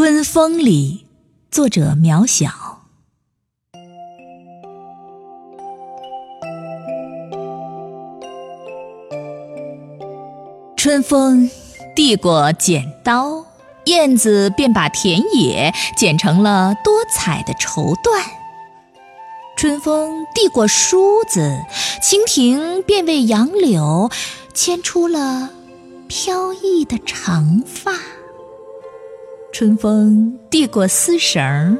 春风里，作者渺小。春风递过剪刀，燕子便把田野剪成了多彩的绸缎。春风递过梳子，蜻蜓便为杨柳牵出了飘逸的长发。春风递过丝绳，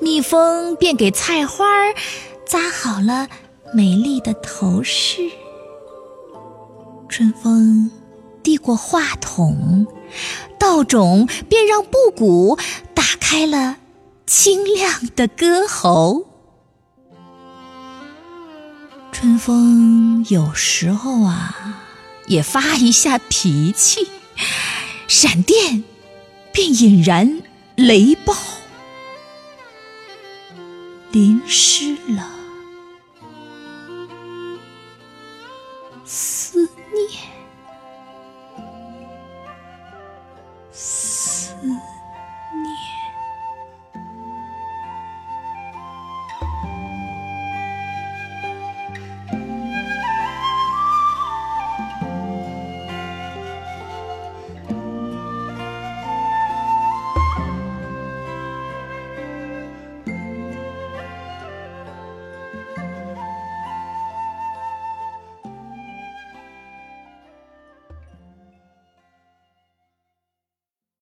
蜜蜂便给菜花扎好了美丽的头饰。春风递过话筒，稻种便让布谷打开了清亮的歌喉。春风有时候啊，也发一下脾气，闪电。便引燃雷暴淋湿了思念。